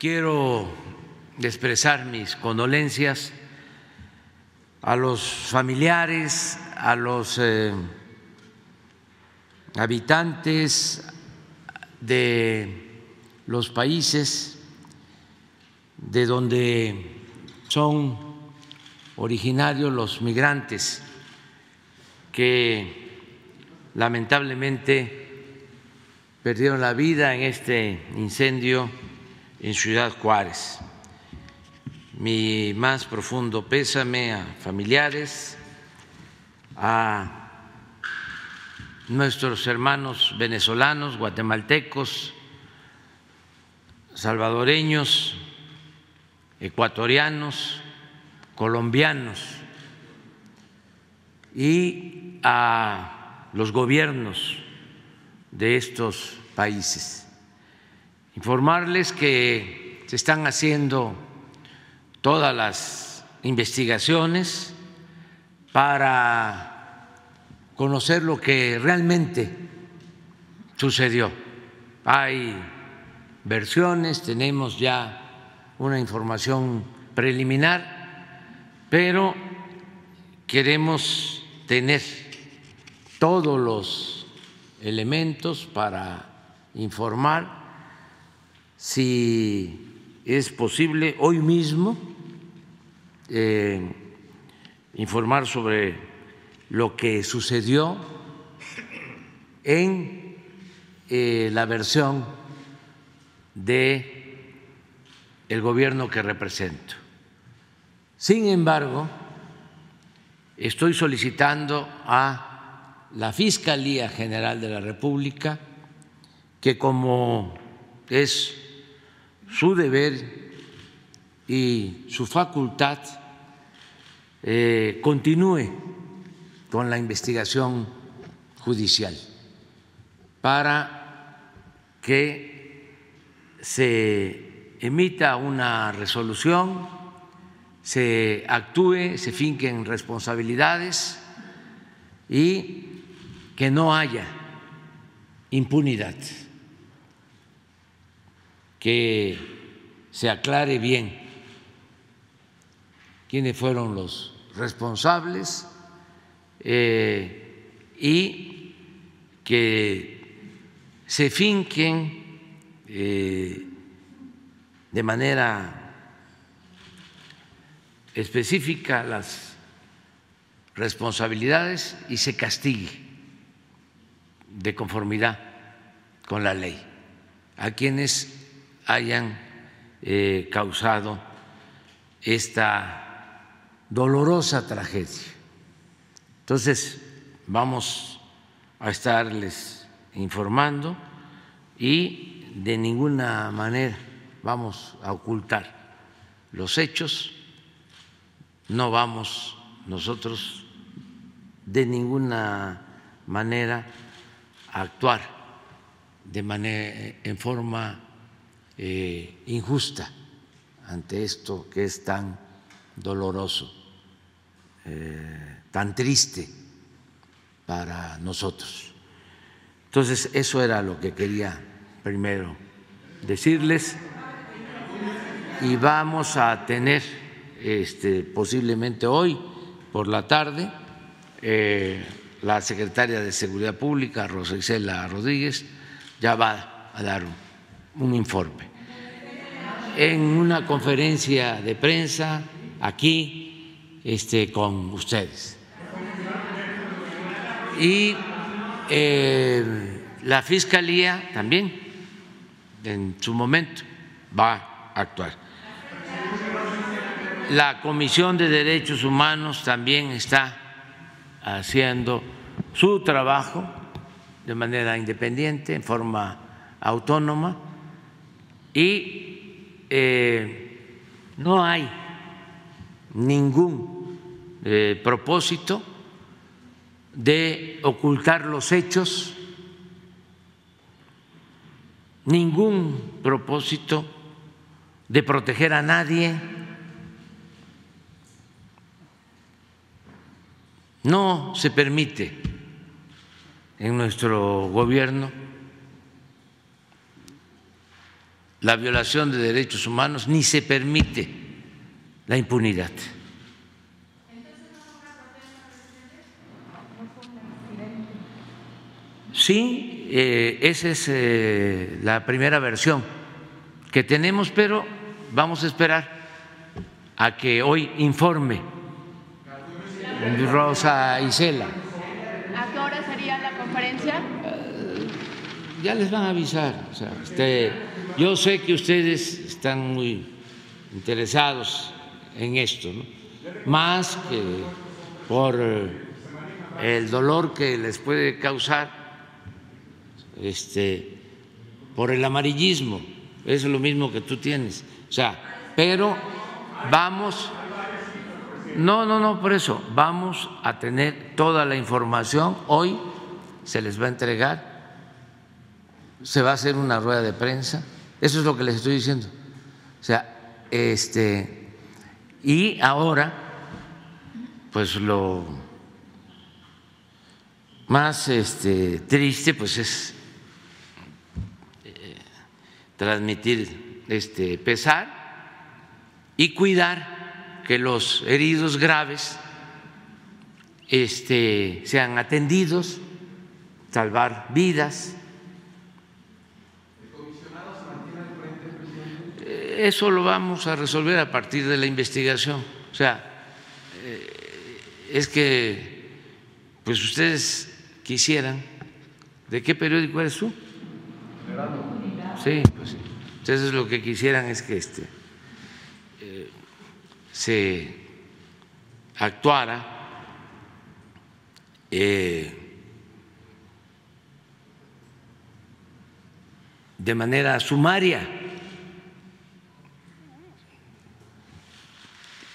quiero expresar mis condolencias a los familiares, a los eh, habitantes de los países de donde son originarios los migrantes que lamentablemente perdieron la vida en este incendio en Ciudad Juárez. Mi más profundo pésame a familiares, a nuestros hermanos venezolanos, guatemaltecos, salvadoreños, ecuatorianos, colombianos y a los gobiernos de estos países. Informarles que se están haciendo todas las investigaciones para conocer lo que realmente sucedió. Hay versiones, tenemos ya una información preliminar, pero queremos tener todos los elementos para informar si es posible hoy mismo eh, informar sobre lo que sucedió en eh, la versión de el gobierno que represento. Sin embargo, estoy solicitando a la Fiscalía General de la República que como es su deber y su facultad, eh, continúe con la investigación judicial para que se emita una resolución, se actúe, se finquen responsabilidades y que no haya impunidad, que se aclare bien quiénes fueron los responsables eh, y que se finquen eh, de manera específica las responsabilidades y se castigue de conformidad con la ley. A quienes hayan eh, causado esta dolorosa tragedia. Entonces, vamos a estarles informando y de ninguna manera vamos a ocultar los hechos, no vamos nosotros de ninguna manera a actuar de manera, en forma eh, injusta ante esto que es tan doloroso, eh, tan triste para nosotros. Entonces, eso era lo que quería primero decirles y vamos a tener este, posiblemente hoy por la tarde eh, la secretaria de Seguridad Pública, Rosa Isela Rodríguez, ya va a dar un, informe. En una conferencia de prensa aquí este, con ustedes. Y eh, la Fiscalía también, en su momento, va a actuar. La Comisión de Derechos Humanos también está haciendo su trabajo de manera independiente, en forma autónoma, y eh, no hay ningún eh, propósito de ocultar los hechos, ningún propósito de proteger a nadie. No se permite en nuestro gobierno la violación de derechos humanos ni se permite la impunidad. Sí, eh, esa es eh, la primera versión que tenemos, pero vamos a esperar a que hoy informe Rosa Isela. ¿A qué hora sería la conferencia? Ya les van a avisar. O sea, este, yo sé que ustedes están muy interesados en esto, más que por el dolor que les puede causar este, por el amarillismo, es lo mismo que tú tienes. O sea, pero vamos, no, no, no, por eso, vamos a tener toda la información, hoy se les va a entregar, se va a hacer una rueda de prensa, eso es lo que les estoy diciendo. O sea, este, y ahora, pues lo más este, triste, pues es transmitir este pesar y cuidar que los heridos graves este, sean atendidos, salvar vidas. Eso lo vamos a resolver a partir de la investigación. O sea, eh, es que, pues ustedes quisieran, ¿de qué periódico eres tú? Sí, pues sí. Entonces lo que quisieran es que este, eh, se actuara eh, de manera sumaria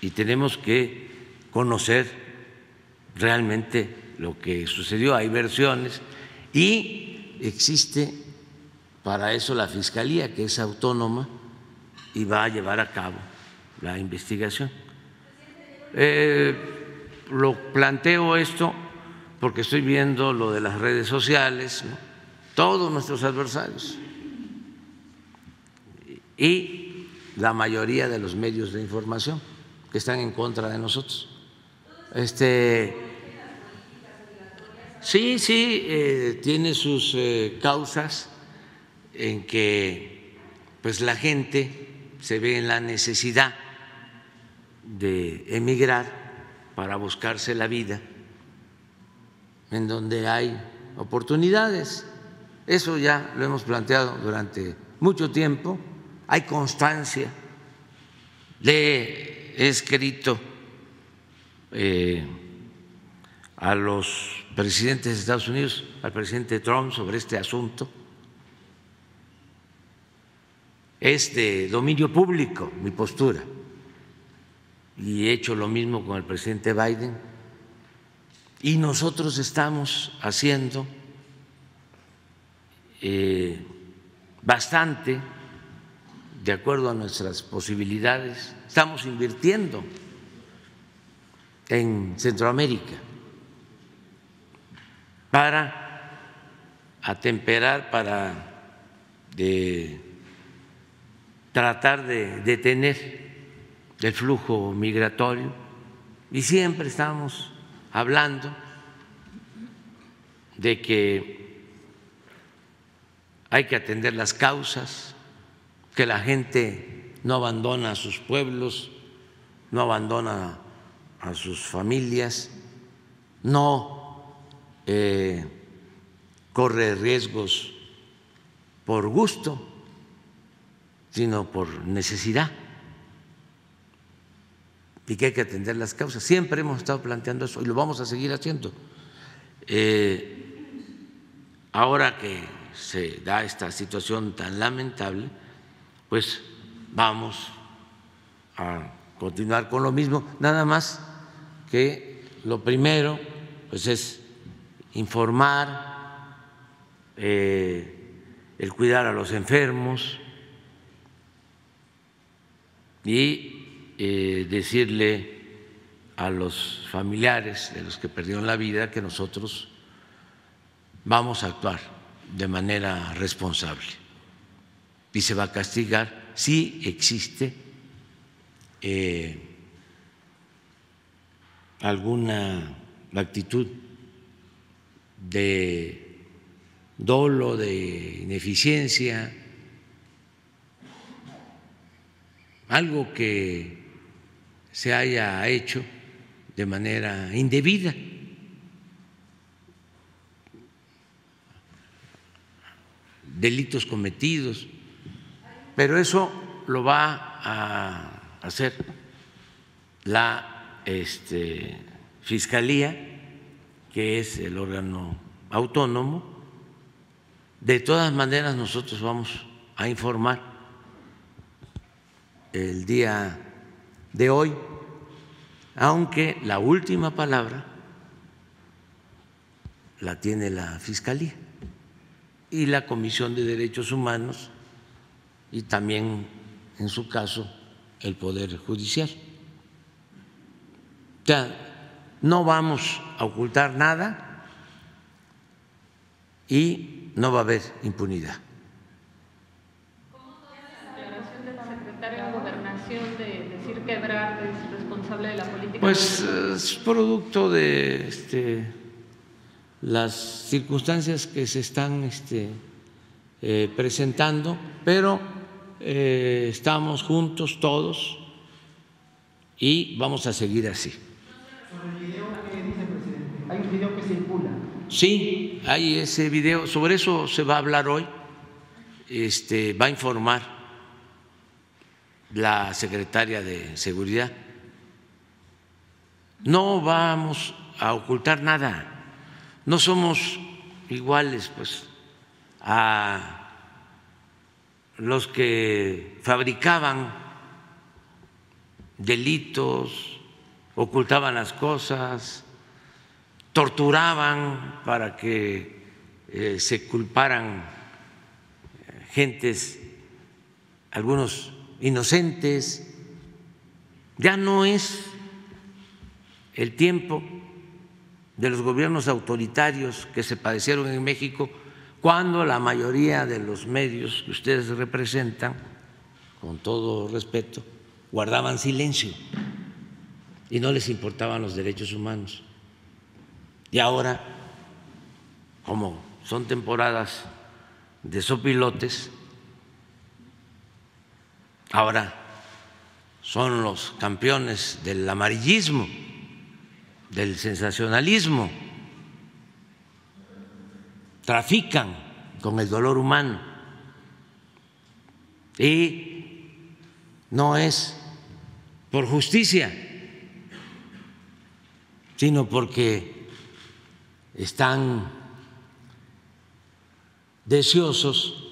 y tenemos que conocer realmente lo que sucedió. Hay versiones y existe para eso la Fiscalía, que es autónoma, y va a llevar a cabo la investigación. Eh, lo planteo esto porque estoy viendo lo de las redes sociales, todos nuestros adversarios y la mayoría de los medios de información que están en contra de nosotros. Este, sí, sí, eh, tiene sus eh, causas en que pues la gente se ve en la necesidad de emigrar para buscarse la vida en donde hay oportunidades. Eso ya lo hemos planteado durante mucho tiempo, hay constancia, le he escrito eh, a los presidentes de Estados Unidos, al presidente Trump sobre este asunto es de dominio público mi postura. Y he hecho lo mismo con el presidente Biden. Y nosotros estamos haciendo eh, bastante de acuerdo a nuestras posibilidades. Estamos invirtiendo en Centroamérica para atemperar, para tratar de detener el flujo migratorio y siempre estamos hablando de que hay que atender las causas, que la gente no abandona a sus pueblos, no abandona a sus familias, no eh, corre riesgos por gusto sino por necesidad y que hay que atender las causas. Siempre hemos estado planteando eso y lo vamos a seguir haciendo. Eh, ahora que se da esta situación tan lamentable, pues vamos a continuar con lo mismo, nada más que lo primero pues es informar, eh, el cuidar a los enfermos, y eh, decirle a los familiares de los que perdieron la vida que nosotros vamos a actuar de manera responsable. Y se va a castigar si existe eh, alguna actitud de dolo, de ineficiencia, algo que se haya hecho de manera indebida. delitos cometidos, pero eso lo va a hacer la este, Fiscalía, que es el órgano autónomo. De todas maneras, nosotros vamos a informar el día de hoy, aunque la última palabra la tiene la Fiscalía y la Comisión de Derechos Humanos y también, en su caso, el Poder Judicial. O sea, no vamos a ocultar nada y no va a haber impunidad. ¿Cómo la declaración del secretario de Gobernación de decir que Ebrard es responsable de la política? Pues es producto de este, las circunstancias que se están este, eh, presentando, pero eh, estamos juntos todos y vamos a seguir así. Sobre el video, ¿qué dice el presidente? Hay un video que se impula. Sí, hay ese video, sobre eso se va a hablar hoy, este, va a informar la secretaria de Seguridad. No vamos a ocultar nada no somos iguales pues a los que fabricaban delitos, ocultaban las cosas, torturaban para que eh, se culparan eh, gentes, algunos inocentes. Ya no es el tiempo de los gobiernos autoritarios que se padecieron en México cuando la mayoría de los medios que ustedes representan, con todo respeto, guardaban silencio y no les importaban los derechos humanos. Y ahora, como son temporadas de sopilotes, ahora son los campeones del amarillismo del sensacionalismo, trafican con el dolor humano. Y no es por justicia, sino porque están deseosos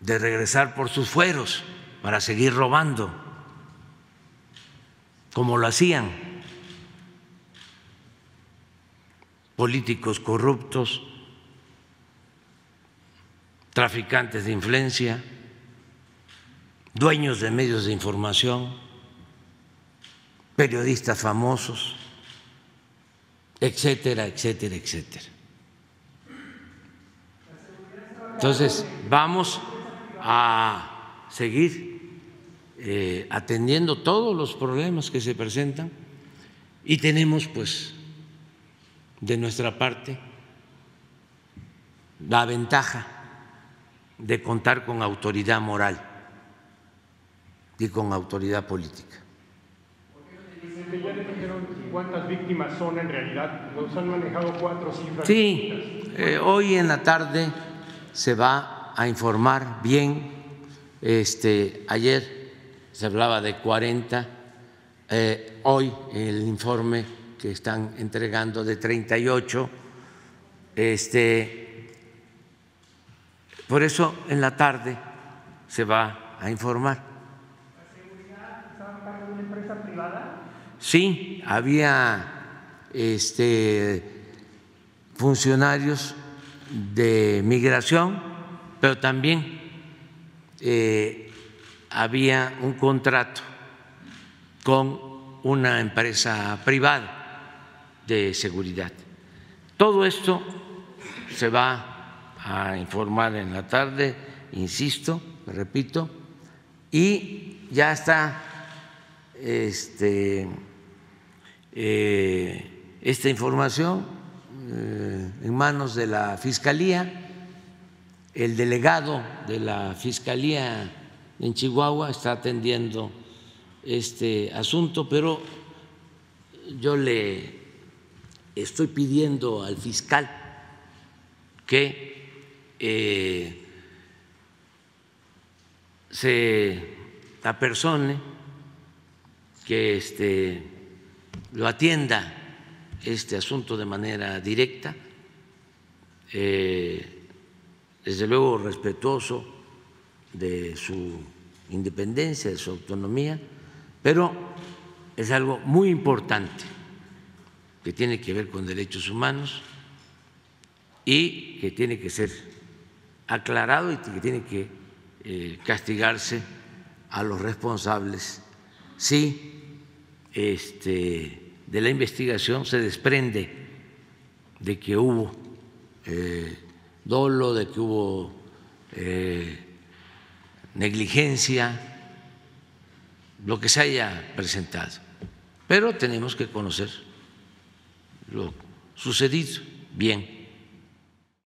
de regresar por sus fueros para seguir robando, como lo hacían políticos corruptos, traficantes de influencia, dueños de medios de información, periodistas famosos, etcétera, etcétera, etcétera. Entonces, vamos a seguir eh, atendiendo todos los problemas que se presentan y tenemos pues de nuestra parte la ventaja de contar con autoridad moral y con autoridad política. Ya dijeron cuántas víctimas son en realidad. Nos han manejado cuatro cifras. Sí, eh, hoy en la tarde se va a informar bien. Este, ayer se hablaba de 40, eh, hoy el informe que están entregando de 38. Este, por eso en la tarde se va a informar. ¿La seguridad estaba de una empresa privada? Sí, había este, funcionarios de migración, pero también eh, había un contrato con una empresa privada de seguridad. Todo esto se va a informar en la tarde insisto, repito, y ya está este, eh, esta información eh, en manos de la Fiscalía. El delegado de la Fiscalía en Chihuahua está atendiendo este asunto, pero yo le estoy pidiendo al fiscal que eh, se apersone, que este, lo atienda este asunto de manera directa, eh, desde luego respetuoso de su independencia, de su autonomía, pero es algo muy importante que tiene que ver con derechos humanos y que tiene que ser aclarado y que tiene que eh, castigarse a los responsables si este, de la investigación se desprende de que hubo eh, dolo, de que hubo eh, negligencia, lo que se haya presentado. Pero tenemos que conocer lo sucedido. Bien